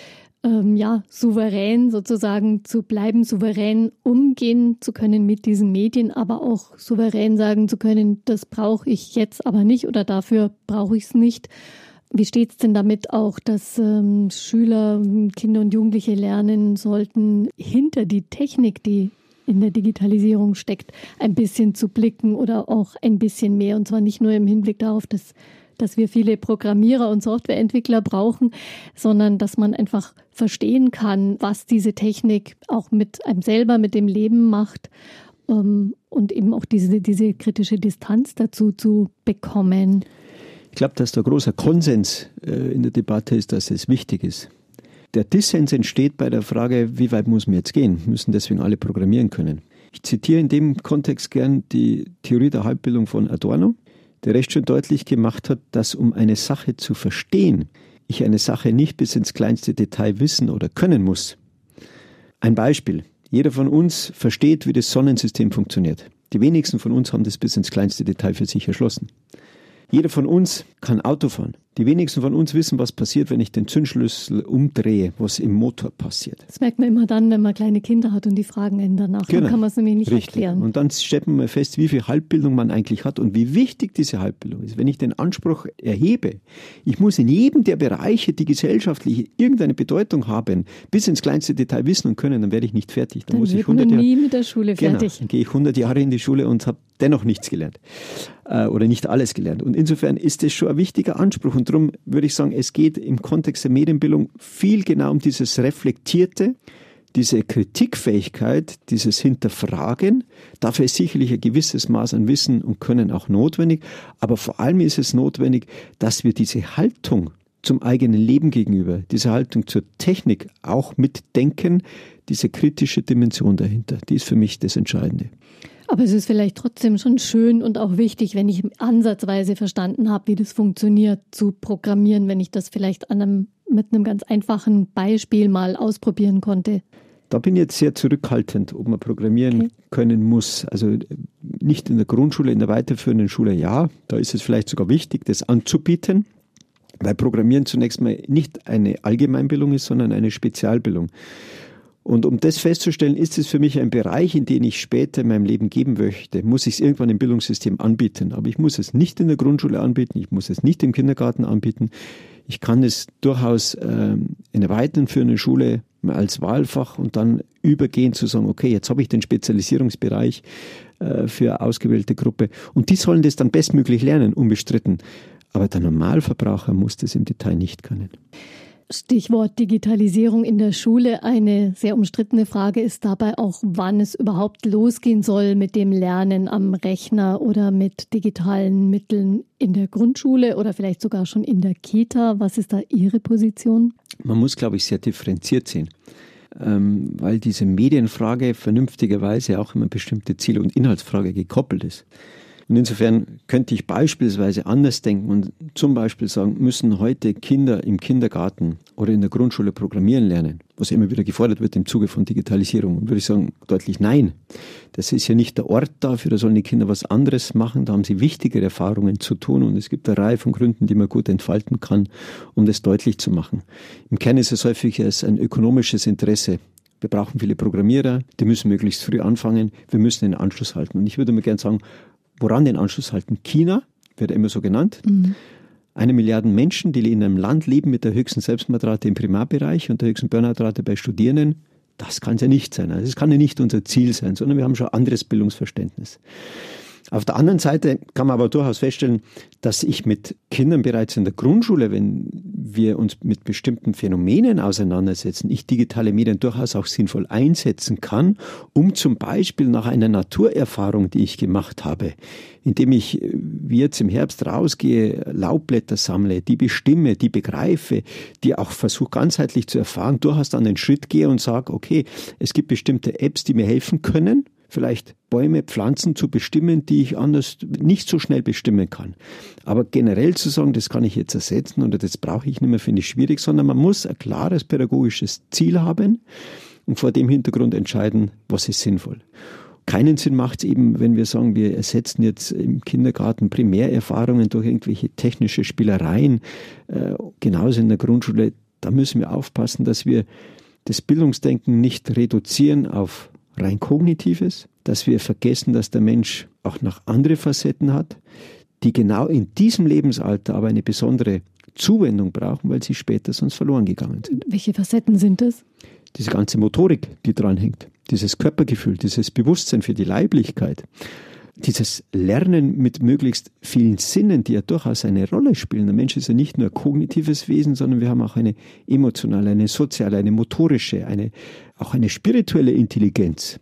[SPEAKER 4] ähm, ja, souverän sozusagen zu bleiben, souverän umgehen zu können mit diesen Medien, aber auch souverän sagen zu können, das brauche ich jetzt aber nicht oder dafür brauche ich es nicht. Wie steht es denn damit auch, dass ähm, Schüler, Kinder und Jugendliche lernen sollten, hinter die Technik, die in der Digitalisierung steckt, ein bisschen zu blicken oder auch ein bisschen mehr. Und zwar nicht nur im Hinblick darauf, dass dass wir viele Programmierer und Softwareentwickler brauchen, sondern dass man einfach verstehen kann, was diese Technik auch mit einem selber, mit dem Leben macht ähm, und eben auch diese, diese kritische Distanz dazu zu bekommen.
[SPEAKER 5] Ich glaube, dass da großer Konsens äh, in der Debatte ist, dass es wichtig ist. Der Dissens entsteht bei der Frage, wie weit muss man jetzt gehen? Müssen deswegen alle programmieren können? Ich zitiere in dem Kontext gern die Theorie der Halbbildung von Adorno der recht schön deutlich gemacht hat, dass um eine Sache zu verstehen, ich eine Sache nicht bis ins kleinste Detail wissen oder können muss. Ein Beispiel. Jeder von uns versteht, wie das Sonnensystem funktioniert. Die wenigsten von uns haben das bis ins kleinste Detail für sich erschlossen. Jeder von uns kann Auto fahren. Die wenigsten von uns wissen, was passiert, wenn ich den Zündschlüssel umdrehe, was im Motor passiert.
[SPEAKER 4] Das merkt man immer dann, wenn man kleine Kinder hat und die fragen einen danach. Genau. Dann kann man es nämlich nicht
[SPEAKER 5] Richtig.
[SPEAKER 4] erklären.
[SPEAKER 5] Und dann stellt man fest, wie viel Halbbildung man eigentlich hat und wie wichtig diese Halbbildung ist. Wenn ich den Anspruch erhebe, ich muss in jedem der Bereiche, die gesellschaftlich irgendeine Bedeutung haben, bis ins kleinste Detail wissen und können, dann werde ich nicht fertig.
[SPEAKER 4] Dann, dann
[SPEAKER 5] muss
[SPEAKER 4] ich 100 nie Jahre, mit der Schule
[SPEAKER 5] genau,
[SPEAKER 4] fertig.
[SPEAKER 5] Dann gehe ich 100 Jahre in die Schule und habe dennoch nichts gelernt äh, oder nicht alles gelernt. Und insofern ist das schon ein wichtiger Anspruch. Und darum würde ich sagen, es geht im Kontext der Medienbildung viel genau um dieses Reflektierte, diese Kritikfähigkeit, dieses Hinterfragen. Dafür ist sicherlich ein gewisses Maß an Wissen und Können auch notwendig. Aber vor allem ist es notwendig, dass wir diese Haltung zum eigenen Leben gegenüber, diese Haltung zur Technik auch mitdenken, diese kritische Dimension dahinter, die ist für mich das Entscheidende.
[SPEAKER 4] Aber es ist vielleicht trotzdem schon schön und auch wichtig, wenn ich ansatzweise verstanden habe, wie das funktioniert, zu programmieren, wenn ich das vielleicht einem, mit einem ganz einfachen Beispiel mal ausprobieren konnte.
[SPEAKER 5] Da bin ich jetzt sehr zurückhaltend, ob man programmieren okay. können muss. Also nicht in der Grundschule, in der weiterführenden Schule ja. Da ist es vielleicht sogar wichtig, das anzubieten, weil Programmieren zunächst mal nicht eine Allgemeinbildung ist, sondern eine Spezialbildung. Und um das festzustellen, ist es für mich ein Bereich, in den ich später in meinem Leben geben möchte, muss ich es irgendwann im Bildungssystem anbieten. Aber ich muss es nicht in der Grundschule anbieten, ich muss es nicht im Kindergarten anbieten. Ich kann es durchaus ähm, in der weiterführenden Schule als Wahlfach und dann übergehen zu sagen, okay, jetzt habe ich den Spezialisierungsbereich äh, für ausgewählte Gruppe. Und die sollen das dann bestmöglich lernen, unbestritten. Aber der Normalverbraucher muss das im Detail nicht können.
[SPEAKER 4] Stichwort Digitalisierung in der Schule. Eine sehr umstrittene Frage ist dabei auch, wann es überhaupt losgehen soll mit dem Lernen am Rechner oder mit digitalen Mitteln in der Grundschule oder vielleicht sogar schon in der Kita. Was ist da Ihre Position?
[SPEAKER 5] Man muss, glaube ich, sehr differenziert sehen, ähm, weil diese Medienfrage vernünftigerweise auch immer bestimmte Ziel- und Inhaltsfrage gekoppelt ist. Und insofern könnte ich beispielsweise anders denken und zum Beispiel sagen, müssen heute Kinder im Kindergarten oder in der Grundschule programmieren lernen, was immer wieder gefordert wird im Zuge von Digitalisierung. Und würde ich sagen, deutlich nein. Das ist ja nicht der Ort dafür, da sollen die Kinder was anderes machen, da haben sie wichtigere Erfahrungen zu tun und es gibt eine Reihe von Gründen, die man gut entfalten kann, um das deutlich zu machen. Im Kern ist es häufig als ein ökonomisches Interesse, wir brauchen viele Programmierer, die müssen möglichst früh anfangen, wir müssen den Anschluss halten. Und ich würde mir gerne sagen, woran den Anschluss halten? China wird immer so genannt. Mhm. Eine Milliarde Menschen, die in einem Land leben mit der höchsten Selbstmordrate im Primarbereich und der höchsten Burnoutrate bei Studierenden. Das kann es ja nicht sein. Also es kann ja nicht unser Ziel sein, sondern wir haben schon anderes Bildungsverständnis. Auf der anderen Seite kann man aber durchaus feststellen, dass ich mit Kindern bereits in der Grundschule, wenn wir uns mit bestimmten Phänomenen auseinandersetzen, ich digitale Medien durchaus auch sinnvoll einsetzen kann, um zum Beispiel nach einer Naturerfahrung, die ich gemacht habe, indem ich äh, wie jetzt im Herbst rausgehe, Laubblätter sammle, die bestimme, die begreife, die auch versuche ganzheitlich zu erfahren, durchaus dann den Schritt gehe und sage, okay, es gibt bestimmte Apps, die mir helfen können, vielleicht Bäume, Pflanzen zu bestimmen, die ich anders nicht so schnell bestimmen kann. Aber generell zu sagen, das kann ich jetzt ersetzen oder das brauche ich nicht mehr, finde ich schwierig, sondern man muss ein klares pädagogisches Ziel haben und vor dem Hintergrund entscheiden, was ist sinnvoll. Keinen Sinn macht es eben, wenn wir sagen, wir ersetzen jetzt im Kindergarten Primärerfahrungen durch irgendwelche technische Spielereien, äh, genauso in der Grundschule. Da müssen wir aufpassen, dass wir das Bildungsdenken nicht reduzieren auf rein kognitives, dass wir vergessen, dass der Mensch auch noch andere Facetten hat, die genau in diesem Lebensalter aber eine besondere Zuwendung brauchen, weil sie später sonst verloren gegangen sind.
[SPEAKER 4] Welche Facetten sind das?
[SPEAKER 5] Diese ganze Motorik, die dranhängt, dieses Körpergefühl, dieses Bewusstsein für die Leiblichkeit, dieses Lernen mit möglichst vielen Sinnen, die ja durchaus eine Rolle spielen. Der Mensch ist ja nicht nur ein kognitives Wesen, sondern wir haben auch eine emotionale, eine soziale, eine motorische, eine, auch eine spirituelle Intelligenz.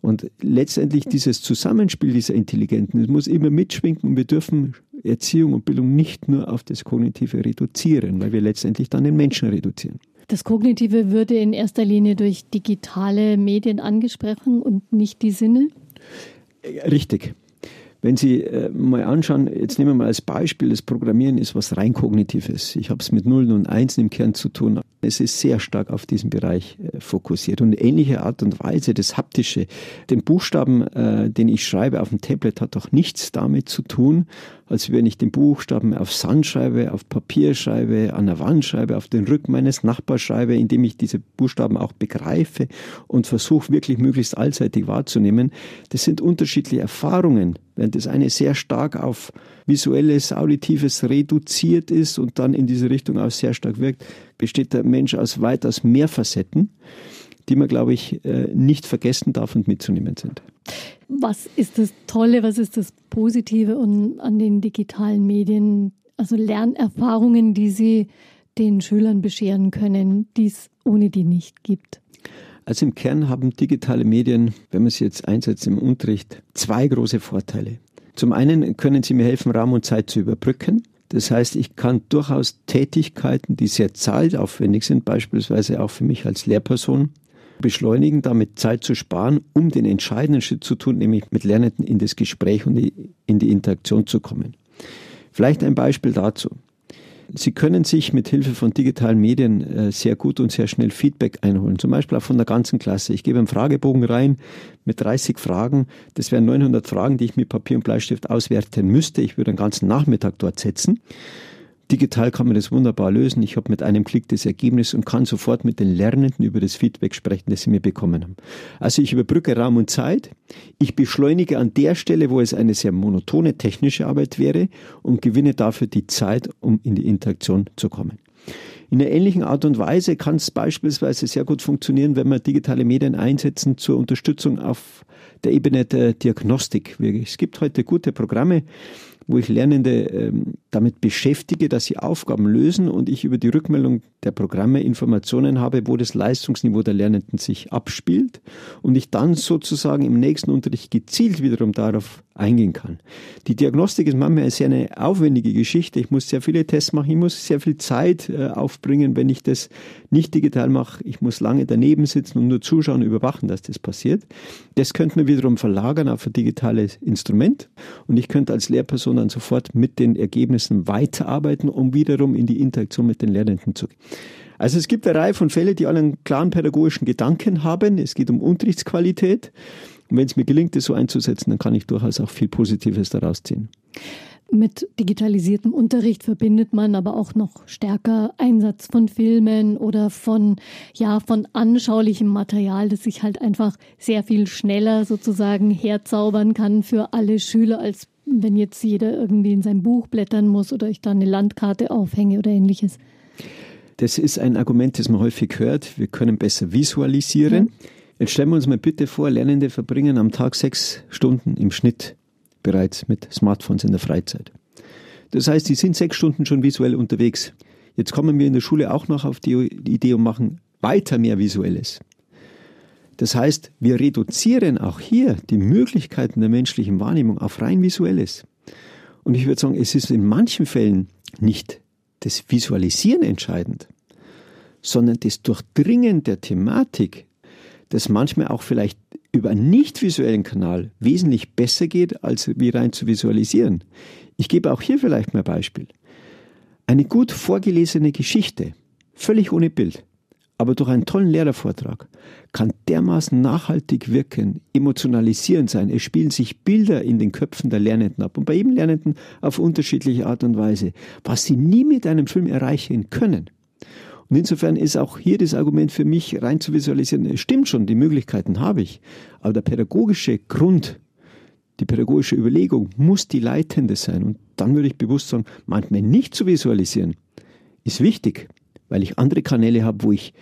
[SPEAKER 5] Und letztendlich dieses Zusammenspiel dieser Intelligenzen, es muss immer mitschwingen und wir dürfen Erziehung und Bildung nicht nur auf das Kognitive reduzieren, weil wir letztendlich dann den Menschen reduzieren.
[SPEAKER 4] Das Kognitive würde in erster Linie durch digitale Medien angesprochen und nicht die Sinne?
[SPEAKER 5] Richtig. Wenn Sie äh, mal anschauen, jetzt nehmen wir mal als Beispiel, das Programmieren ist was rein kognitives. Ich habe es mit Nullen und Einsen im Kern zu tun. Es ist sehr stark auf diesen Bereich äh, fokussiert. Und ähnliche Art und Weise, das Haptische, den Buchstaben, äh, den ich schreibe auf dem Tablet, hat doch nichts damit zu tun, als wenn ich den Buchstaben auf Sand schreibe, auf Papier schreibe, an der Wand schreibe, auf den Rücken meines Nachbars schreibe, indem ich diese Buchstaben auch begreife und versuche wirklich möglichst allseitig wahrzunehmen. Das sind unterschiedliche Erfahrungen, während das eine sehr stark auf visuelles, auditives reduziert ist und dann in diese Richtung auch sehr stark wirkt, besteht der Mensch aus weitaus mehr Facetten, die man, glaube ich, äh, nicht vergessen darf und mitzunehmen sind.
[SPEAKER 4] Was ist das Tolle, was ist das Positive an den digitalen Medien? Also Lernerfahrungen, die Sie den Schülern bescheren können, die es ohne die nicht gibt.
[SPEAKER 5] Also im Kern haben digitale Medien, wenn man sie jetzt einsetzt im Unterricht, zwei große Vorteile. Zum einen können sie mir helfen, Raum und Zeit zu überbrücken. Das heißt, ich kann durchaus Tätigkeiten, die sehr zeitaufwendig sind, beispielsweise auch für mich als Lehrperson, beschleunigen, damit Zeit zu sparen, um den entscheidenden Schritt zu tun, nämlich mit Lernenden in das Gespräch und in die Interaktion zu kommen. Vielleicht ein Beispiel dazu. Sie können sich mit Hilfe von digitalen Medien äh, sehr gut und sehr schnell Feedback einholen. Zum Beispiel auch von der ganzen Klasse. Ich gebe einen Fragebogen rein mit 30 Fragen. Das wären 900 Fragen, die ich mit Papier und Bleistift auswerten müsste. Ich würde einen ganzen Nachmittag dort setzen. Digital kann man das wunderbar lösen. Ich habe mit einem Klick das Ergebnis und kann sofort mit den Lernenden über das Feedback sprechen, das sie mir bekommen haben. Also ich überbrücke Raum und Zeit. Ich beschleunige an der Stelle, wo es eine sehr monotone technische Arbeit wäre und gewinne dafür die Zeit, um in die Interaktion zu kommen. In einer ähnlichen Art und Weise kann es beispielsweise sehr gut funktionieren, wenn wir digitale Medien einsetzen zur Unterstützung auf der Ebene der Diagnostik. Es gibt heute gute Programme, wo ich Lernende ähm, damit beschäftige, dass sie Aufgaben lösen und ich über die Rückmeldung der Programme Informationen habe, wo das Leistungsniveau der Lernenden sich abspielt und ich dann sozusagen im nächsten Unterricht gezielt wiederum darauf eingehen kann. Die Diagnostik ist manchmal sehr eine aufwendige Geschichte. Ich muss sehr viele Tests machen, ich muss sehr viel Zeit äh, aufbringen, wenn ich das nicht digital mache. Ich muss lange daneben sitzen und nur zuschauen überwachen, dass das passiert. Das könnte man wiederum verlagern auf ein digitales Instrument und ich könnte als Lehrperson dann sofort mit den Ergebnissen weiterarbeiten, um wiederum in die Interaktion mit den Lernenden zu gehen. Also es gibt eine Reihe von Fällen, die alle einen klaren pädagogischen Gedanken haben. Es geht um Unterrichtsqualität. Und wenn es mir gelingt, das so einzusetzen, dann kann ich durchaus auch viel Positives daraus ziehen.
[SPEAKER 4] Mit digitalisiertem Unterricht verbindet man aber auch noch stärker Einsatz von Filmen oder von, ja, von anschaulichem Material, das sich halt einfach sehr viel schneller sozusagen herzaubern kann für alle Schüler, als wenn jetzt jeder irgendwie in sein Buch blättern muss oder ich da eine Landkarte aufhänge oder ähnliches.
[SPEAKER 5] Das ist ein Argument, das man häufig hört. Wir können besser visualisieren. Mhm. Jetzt stellen wir uns mal bitte vor, Lernende verbringen am Tag sechs Stunden im Schnitt bereits mit Smartphones in der Freizeit. Das heißt, die sind sechs Stunden schon visuell unterwegs. Jetzt kommen wir in der Schule auch noch auf die Idee und machen weiter mehr Visuelles. Das heißt, wir reduzieren auch hier die Möglichkeiten der menschlichen Wahrnehmung auf rein Visuelles. Und ich würde sagen, es ist in manchen Fällen nicht das Visualisieren entscheidend, sondern das Durchdringen der Thematik, das manchmal auch vielleicht über einen nicht visuellen Kanal wesentlich besser geht, als wie rein zu visualisieren. Ich gebe auch hier vielleicht mal ein Beispiel. Eine gut vorgelesene Geschichte, völlig ohne Bild, aber durch einen tollen Lehrervortrag kann dermaßen nachhaltig wirken, emotionalisierend sein. Es spielen sich Bilder in den Köpfen der Lernenden ab und bei jedem Lernenden auf unterschiedliche Art und Weise, was sie nie mit einem Film erreichen können. Und insofern ist auch hier das Argument für mich rein zu visualisieren, es stimmt schon, die Möglichkeiten habe ich, aber der pädagogische Grund, die pädagogische Überlegung muss die leitende sein. Und dann würde ich bewusst sagen, manchmal nicht zu visualisieren, ist wichtig weil ich andere Kanäle habe, wo ich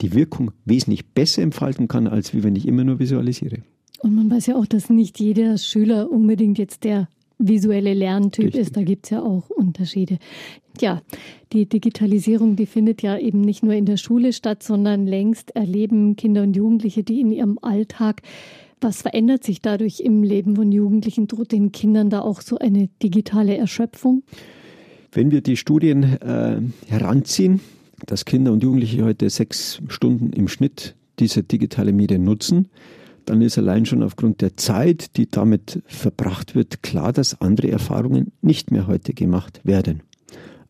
[SPEAKER 5] die Wirkung wesentlich besser entfalten kann, als wie wenn ich immer nur visualisiere.
[SPEAKER 4] Und man weiß ja auch, dass nicht jeder Schüler unbedingt jetzt der visuelle Lerntyp Richtig. ist. Da gibt es ja auch Unterschiede. Ja, die Digitalisierung, die findet ja eben nicht nur in der Schule statt, sondern längst erleben Kinder und Jugendliche die in ihrem Alltag. Was verändert sich dadurch im Leben von Jugendlichen? Droht den Kindern da auch so eine digitale Erschöpfung?
[SPEAKER 5] Wenn wir die Studien äh, heranziehen, dass Kinder und Jugendliche heute sechs Stunden im Schnitt diese digitale Medien nutzen, dann ist allein schon aufgrund der Zeit, die damit verbracht wird, klar, dass andere Erfahrungen nicht mehr heute gemacht werden.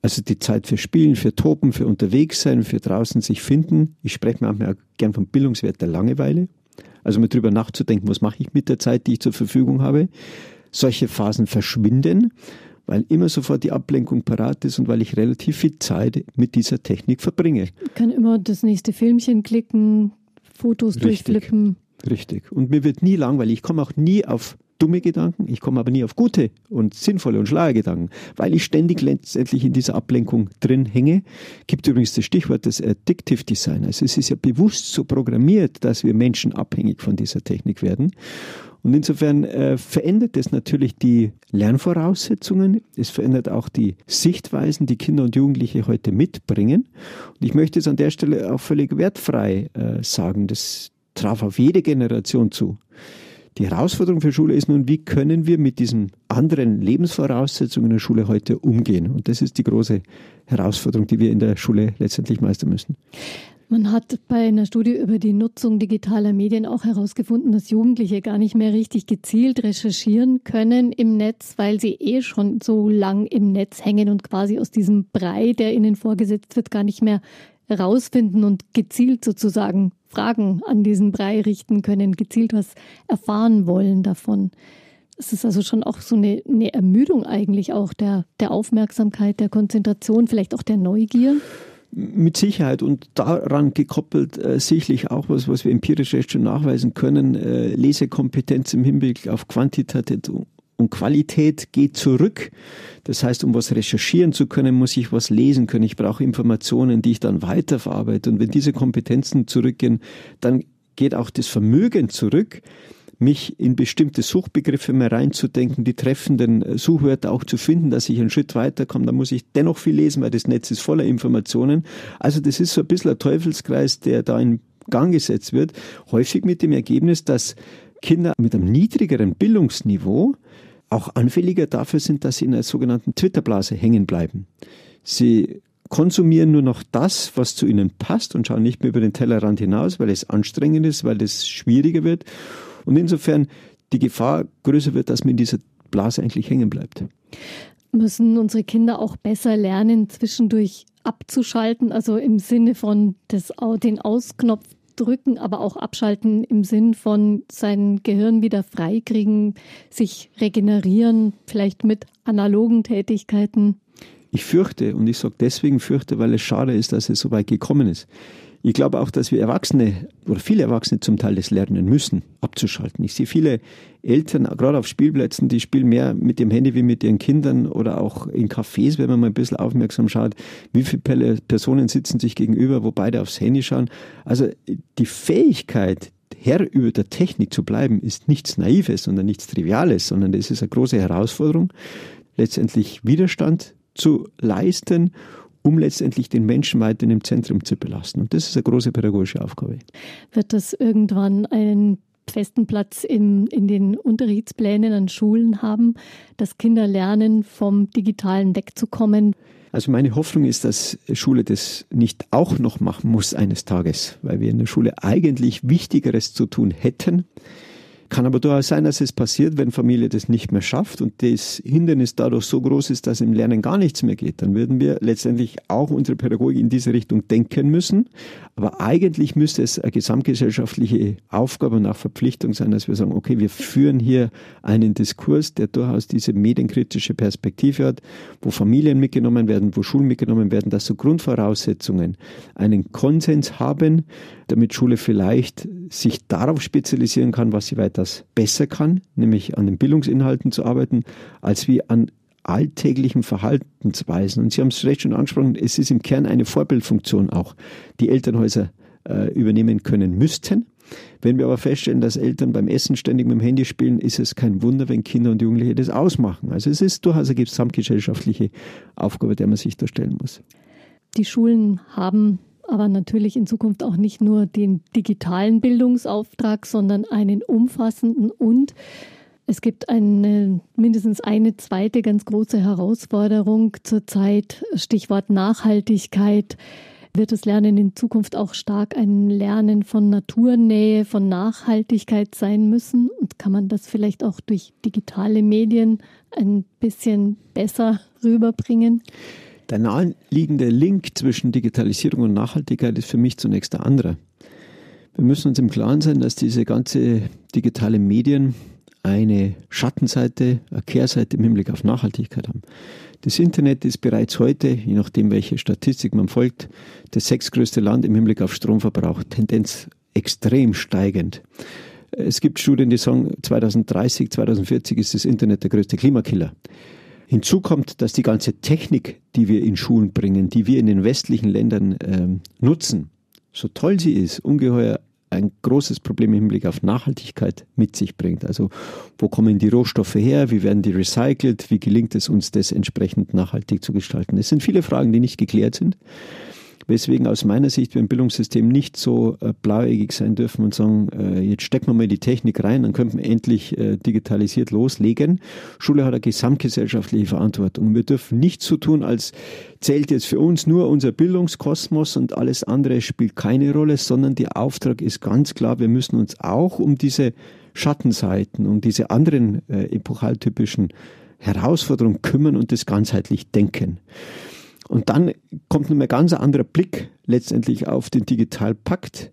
[SPEAKER 5] Also die Zeit für Spielen, für Toben, für Unterwegssein, für draußen sich finden. Ich spreche manchmal auch gern vom Bildungswert der Langeweile. Also mal drüber nachzudenken, was mache ich mit der Zeit, die ich zur Verfügung habe. Solche Phasen verschwinden weil immer sofort die Ablenkung parat ist und weil ich relativ viel Zeit mit dieser Technik verbringe.
[SPEAKER 4] Ich kann immer das nächste Filmchen klicken, Fotos Richtig. durchflippen.
[SPEAKER 5] Richtig. Und mir wird nie langweilig. Ich komme auch nie auf dumme Gedanken, ich komme aber nie auf gute und sinnvolle und schlaue Gedanken, weil ich ständig letztendlich in dieser Ablenkung drin hänge. Gibt übrigens das Stichwort des Addictive Design. Also es ist ja bewusst so programmiert, dass wir Menschen abhängig von dieser Technik werden. Und insofern äh, verändert es natürlich die Lernvoraussetzungen. Es verändert auch die Sichtweisen, die Kinder und Jugendliche heute mitbringen. Und ich möchte es an der Stelle auch völlig wertfrei äh, sagen. Das traf auf jede Generation zu. Die Herausforderung für Schule ist nun, wie können wir mit diesen anderen Lebensvoraussetzungen in der Schule heute umgehen? Und das ist die große Herausforderung, die wir in der Schule letztendlich meistern müssen.
[SPEAKER 4] Man hat bei einer Studie über die Nutzung digitaler Medien auch herausgefunden, dass Jugendliche gar nicht mehr richtig gezielt recherchieren können im Netz, weil sie eh schon so lang im Netz hängen und quasi aus diesem Brei, der ihnen vorgesetzt wird, gar nicht mehr herausfinden und gezielt sozusagen Fragen an diesen Brei richten können, gezielt was erfahren wollen davon. Es ist also schon auch so eine, eine Ermüdung eigentlich auch der, der Aufmerksamkeit, der Konzentration, vielleicht auch der Neugier.
[SPEAKER 5] Mit Sicherheit und daran gekoppelt äh, sicherlich auch was, was wir empirisch jetzt schon nachweisen können, äh, Lesekompetenz im Hinblick auf Quantität und Qualität geht zurück. Das heißt, um was recherchieren zu können, muss ich was lesen können. Ich brauche Informationen, die ich dann weiterverarbeite. Und wenn diese Kompetenzen zurückgehen, dann geht auch das Vermögen zurück, mich in bestimmte Suchbegriffe mehr reinzudenken, die treffenden äh, Suchwörter auch zu finden, dass ich einen Schritt weiterkomme. Da muss ich dennoch viel lesen, weil das Netz ist voller Informationen. Also das ist so ein bisschen ein Teufelskreis, der da in Gang gesetzt wird. Häufig mit dem Ergebnis, dass Kinder mit einem niedrigeren Bildungsniveau auch anfälliger dafür sind, dass sie in einer sogenannten Twitter-Blase hängen bleiben. Sie konsumieren nur noch das, was zu ihnen passt und schauen nicht mehr über den Tellerrand hinaus, weil es anstrengend ist, weil es schwieriger wird und insofern die Gefahr größer wird, dass man in dieser Blase eigentlich hängen bleibt.
[SPEAKER 4] Müssen unsere Kinder auch besser lernen, zwischendurch abzuschalten, also im Sinne von das, den Ausknopf drücken, aber auch abschalten im Sinn von sein Gehirn wieder freikriegen, sich regenerieren, vielleicht mit analogen Tätigkeiten?
[SPEAKER 5] Ich fürchte, und ich sage deswegen fürchte, weil es schade ist, dass es so weit gekommen ist. Ich glaube auch, dass wir Erwachsene oder viele Erwachsene zum Teil das lernen müssen, abzuschalten. Ich sehe viele Eltern, gerade auf Spielplätzen, die spielen mehr mit dem Handy wie mit ihren Kindern oder auch in Cafés, wenn man mal ein bisschen aufmerksam schaut, wie viele Personen sitzen sich gegenüber, wo beide aufs Handy schauen. Also die Fähigkeit, Herr über der Technik zu bleiben, ist nichts Naives, sondern nichts Triviales, sondern das ist eine große Herausforderung, letztendlich Widerstand zu leisten um letztendlich den Menschen weiter im Zentrum zu belasten. Und das ist eine große pädagogische Aufgabe.
[SPEAKER 4] Wird das irgendwann einen festen Platz in, in den Unterrichtsplänen an Schulen haben, dass Kinder lernen, vom Digitalen wegzukommen?
[SPEAKER 5] Also meine Hoffnung ist, dass Schule das nicht auch noch machen muss eines Tages, weil wir in der Schule eigentlich Wichtigeres zu tun hätten. Kann aber durchaus sein, dass es passiert, wenn Familie das nicht mehr schafft und das Hindernis dadurch so groß ist, dass im Lernen gar nichts mehr geht. Dann würden wir letztendlich auch unsere Pädagogik in diese Richtung denken müssen. Aber eigentlich müsste es eine gesamtgesellschaftliche Aufgabe und auch Verpflichtung sein, dass wir sagen, okay, wir führen hier einen Diskurs, der durchaus diese medienkritische Perspektive hat, wo Familien mitgenommen werden, wo Schulen mitgenommen werden, dass so Grundvoraussetzungen einen Konsens haben, damit Schule vielleicht sich darauf spezialisieren kann, was sie weitaus besser kann, nämlich an den Bildungsinhalten zu arbeiten, als wie an alltäglichen Verhaltensweisen. Und Sie haben es recht schon angesprochen, es ist im Kern eine Vorbildfunktion auch, die Elternhäuser äh, übernehmen können müssten. Wenn wir aber feststellen, dass Eltern beim Essen ständig mit dem Handy spielen, ist es kein Wunder, wenn Kinder und Jugendliche das ausmachen. Also es ist durchaus eine gesamtgesellschaftliche Aufgabe, der man sich da stellen muss.
[SPEAKER 4] Die Schulen haben aber natürlich in Zukunft auch nicht nur den digitalen Bildungsauftrag, sondern einen umfassenden und es gibt eine, mindestens eine zweite ganz große Herausforderung zurzeit, Stichwort Nachhaltigkeit. Wird das Lernen in Zukunft auch stark ein Lernen von Naturnähe, von Nachhaltigkeit sein müssen? Und kann man das vielleicht auch durch digitale Medien ein bisschen besser rüberbringen?
[SPEAKER 5] Der naheliegende Link zwischen Digitalisierung und Nachhaltigkeit ist für mich zunächst der andere. Wir müssen uns im Klaren sein, dass diese ganze digitale Medien eine Schattenseite, eine Kehrseite im Hinblick auf Nachhaltigkeit haben. Das Internet ist bereits heute, je nachdem welche Statistik man folgt, das sechstgrößte Land im Hinblick auf Stromverbrauch, Tendenz extrem steigend. Es gibt Studien, die sagen, 2030, 2040 ist das Internet der größte Klimakiller. Hinzu kommt, dass die ganze Technik, die wir in Schulen bringen, die wir in den westlichen Ländern ähm, nutzen, so toll sie ist, ungeheuer ein großes Problem im Hinblick auf Nachhaltigkeit mit sich bringt. Also wo kommen die Rohstoffe her? Wie werden die recycelt? Wie gelingt es uns, das entsprechend nachhaltig zu gestalten? Es sind viele Fragen, die nicht geklärt sind. Weswegen aus meiner Sicht wir im Bildungssystem nicht so äh, blauäugig sein dürfen und sagen, äh, jetzt stecken wir mal die Technik rein, dann könnten wir endlich äh, digitalisiert loslegen. Schule hat eine gesamtgesellschaftliche Verantwortung. Wir dürfen nicht so tun, als zählt jetzt für uns nur unser Bildungskosmos und alles andere spielt keine Rolle, sondern der Auftrag ist ganz klar, wir müssen uns auch um diese Schattenseiten, um diese anderen äh, epochaltypischen Herausforderungen kümmern und das ganzheitlich denken. Und dann kommt noch ein ganz anderer Blick letztendlich auf den Digitalpakt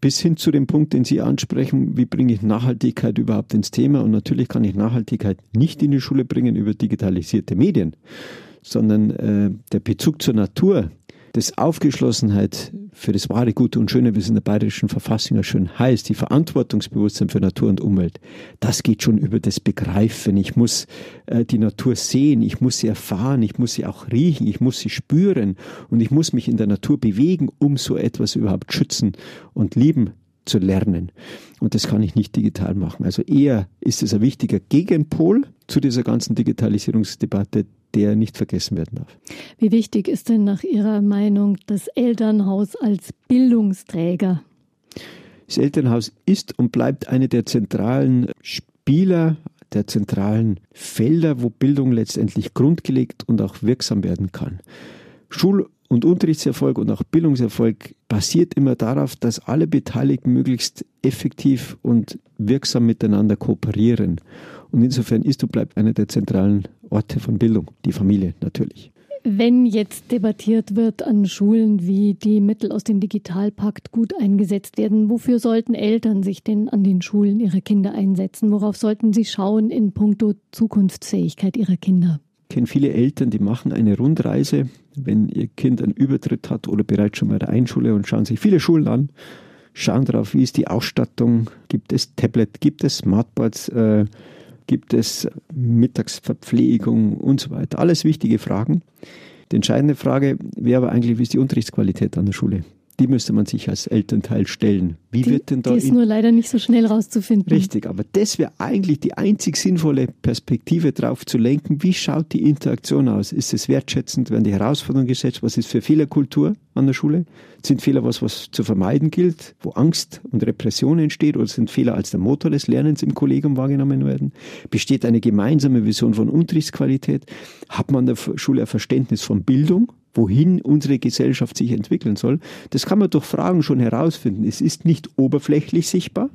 [SPEAKER 5] bis hin zu dem Punkt, den Sie ansprechen, wie bringe ich Nachhaltigkeit überhaupt ins Thema? Und natürlich kann ich Nachhaltigkeit nicht in die Schule bringen über digitalisierte Medien, sondern äh, der Bezug zur Natur, das Aufgeschlossenheit für das wahre Gute und Schöne, wie es in der bayerischen Verfassung ja schön heißt, die Verantwortungsbewusstsein für Natur und Umwelt, das geht schon über das Begreifen. Ich muss äh, die Natur sehen, ich muss sie erfahren, ich muss sie auch riechen, ich muss sie spüren und ich muss mich in der Natur bewegen, um so etwas überhaupt schützen und lieben zu lernen. Und das kann ich nicht digital machen. Also eher ist es ein wichtiger Gegenpol zu dieser ganzen Digitalisierungsdebatte, der nicht vergessen werden darf.
[SPEAKER 4] Wie wichtig ist denn nach Ihrer Meinung das Elternhaus als Bildungsträger?
[SPEAKER 5] Das Elternhaus ist und bleibt eine der zentralen Spieler, der zentralen Felder, wo Bildung letztendlich grundgelegt und auch wirksam werden kann. Schul- und Unterrichtserfolg und auch Bildungserfolg basiert immer darauf, dass alle Beteiligten möglichst effektiv und wirksam miteinander kooperieren. Und insofern ist und bleibt einer der zentralen Orte von Bildung, die Familie natürlich.
[SPEAKER 4] Wenn jetzt debattiert wird an Schulen, wie die Mittel aus dem Digitalpakt gut eingesetzt werden, wofür sollten Eltern sich denn an den Schulen ihrer Kinder einsetzen? Worauf sollten sie schauen in puncto Zukunftsfähigkeit ihrer Kinder?
[SPEAKER 5] Ich kenne viele Eltern, die machen eine Rundreise, wenn ihr Kind einen Übertritt hat oder bereits schon bei der Einschule und schauen sich viele Schulen an, schauen darauf, wie ist die Ausstattung, gibt es Tablet, gibt es Smartboards, äh, gibt es Mittagsverpflegung und so weiter. Alles wichtige Fragen. Die entscheidende Frage wäre aber eigentlich, wie ist die Unterrichtsqualität an der Schule? Die müsste man sich als Elternteil stellen. Wie
[SPEAKER 4] die,
[SPEAKER 5] wird denn da.
[SPEAKER 4] Die ist nur leider nicht so schnell rauszufinden.
[SPEAKER 5] Richtig, aber das wäre eigentlich die einzig sinnvolle Perspektive darauf zu lenken. Wie schaut die Interaktion aus? Ist es wertschätzend? Werden die Herausforderungen gesetzt? Was ist für Fehlerkultur an der Schule? Sind Fehler was, was zu vermeiden gilt, wo Angst und Repression entsteht? Oder sind Fehler als der Motor des Lernens im Kollegium wahrgenommen werden? Besteht eine gemeinsame Vision von Unterrichtsqualität? Hat man an der Schule ein Verständnis von Bildung? Wohin unsere Gesellschaft sich entwickeln soll, das kann man durch Fragen schon herausfinden. Es ist nicht oberflächlich sichtbar,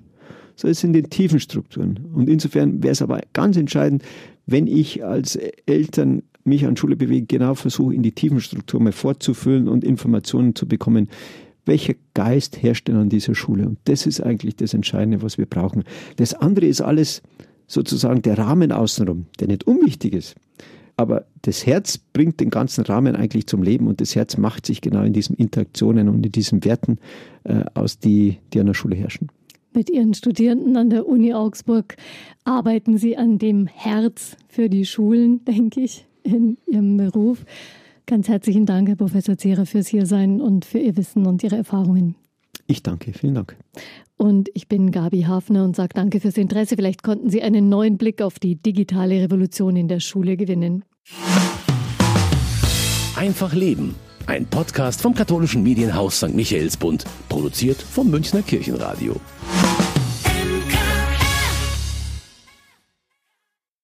[SPEAKER 5] sondern es sind in tiefen Strukturen. Und insofern wäre es aber ganz entscheidend, wenn ich als Eltern mich an Schule bewege, genau versuche, in die tiefen Strukturen mal vorzufüllen und Informationen zu bekommen, welcher Geist herrscht denn an dieser Schule? Und das ist eigentlich das Entscheidende, was wir brauchen. Das andere ist alles sozusagen der Rahmen außenrum, der nicht unwichtig ist. Aber das Herz bringt den ganzen Rahmen eigentlich zum Leben und das Herz macht sich genau in diesen Interaktionen und in diesen Werten äh, aus, die, die an der Schule herrschen.
[SPEAKER 4] Mit Ihren Studierenden an der Uni Augsburg arbeiten Sie an dem Herz für die Schulen, denke ich, in Ihrem Beruf. Ganz herzlichen Dank, Herr Professor Zehrer, fürs Hiersein und für Ihr Wissen und Ihre Erfahrungen.
[SPEAKER 5] Ich danke, vielen Dank.
[SPEAKER 4] Und ich bin Gabi Hafner und sage danke fürs Interesse. Vielleicht konnten Sie einen neuen Blick auf die digitale Revolution in der Schule gewinnen.
[SPEAKER 1] Einfach Leben. Ein Podcast vom katholischen Medienhaus St. Michaelsbund, produziert vom Münchner Kirchenradio.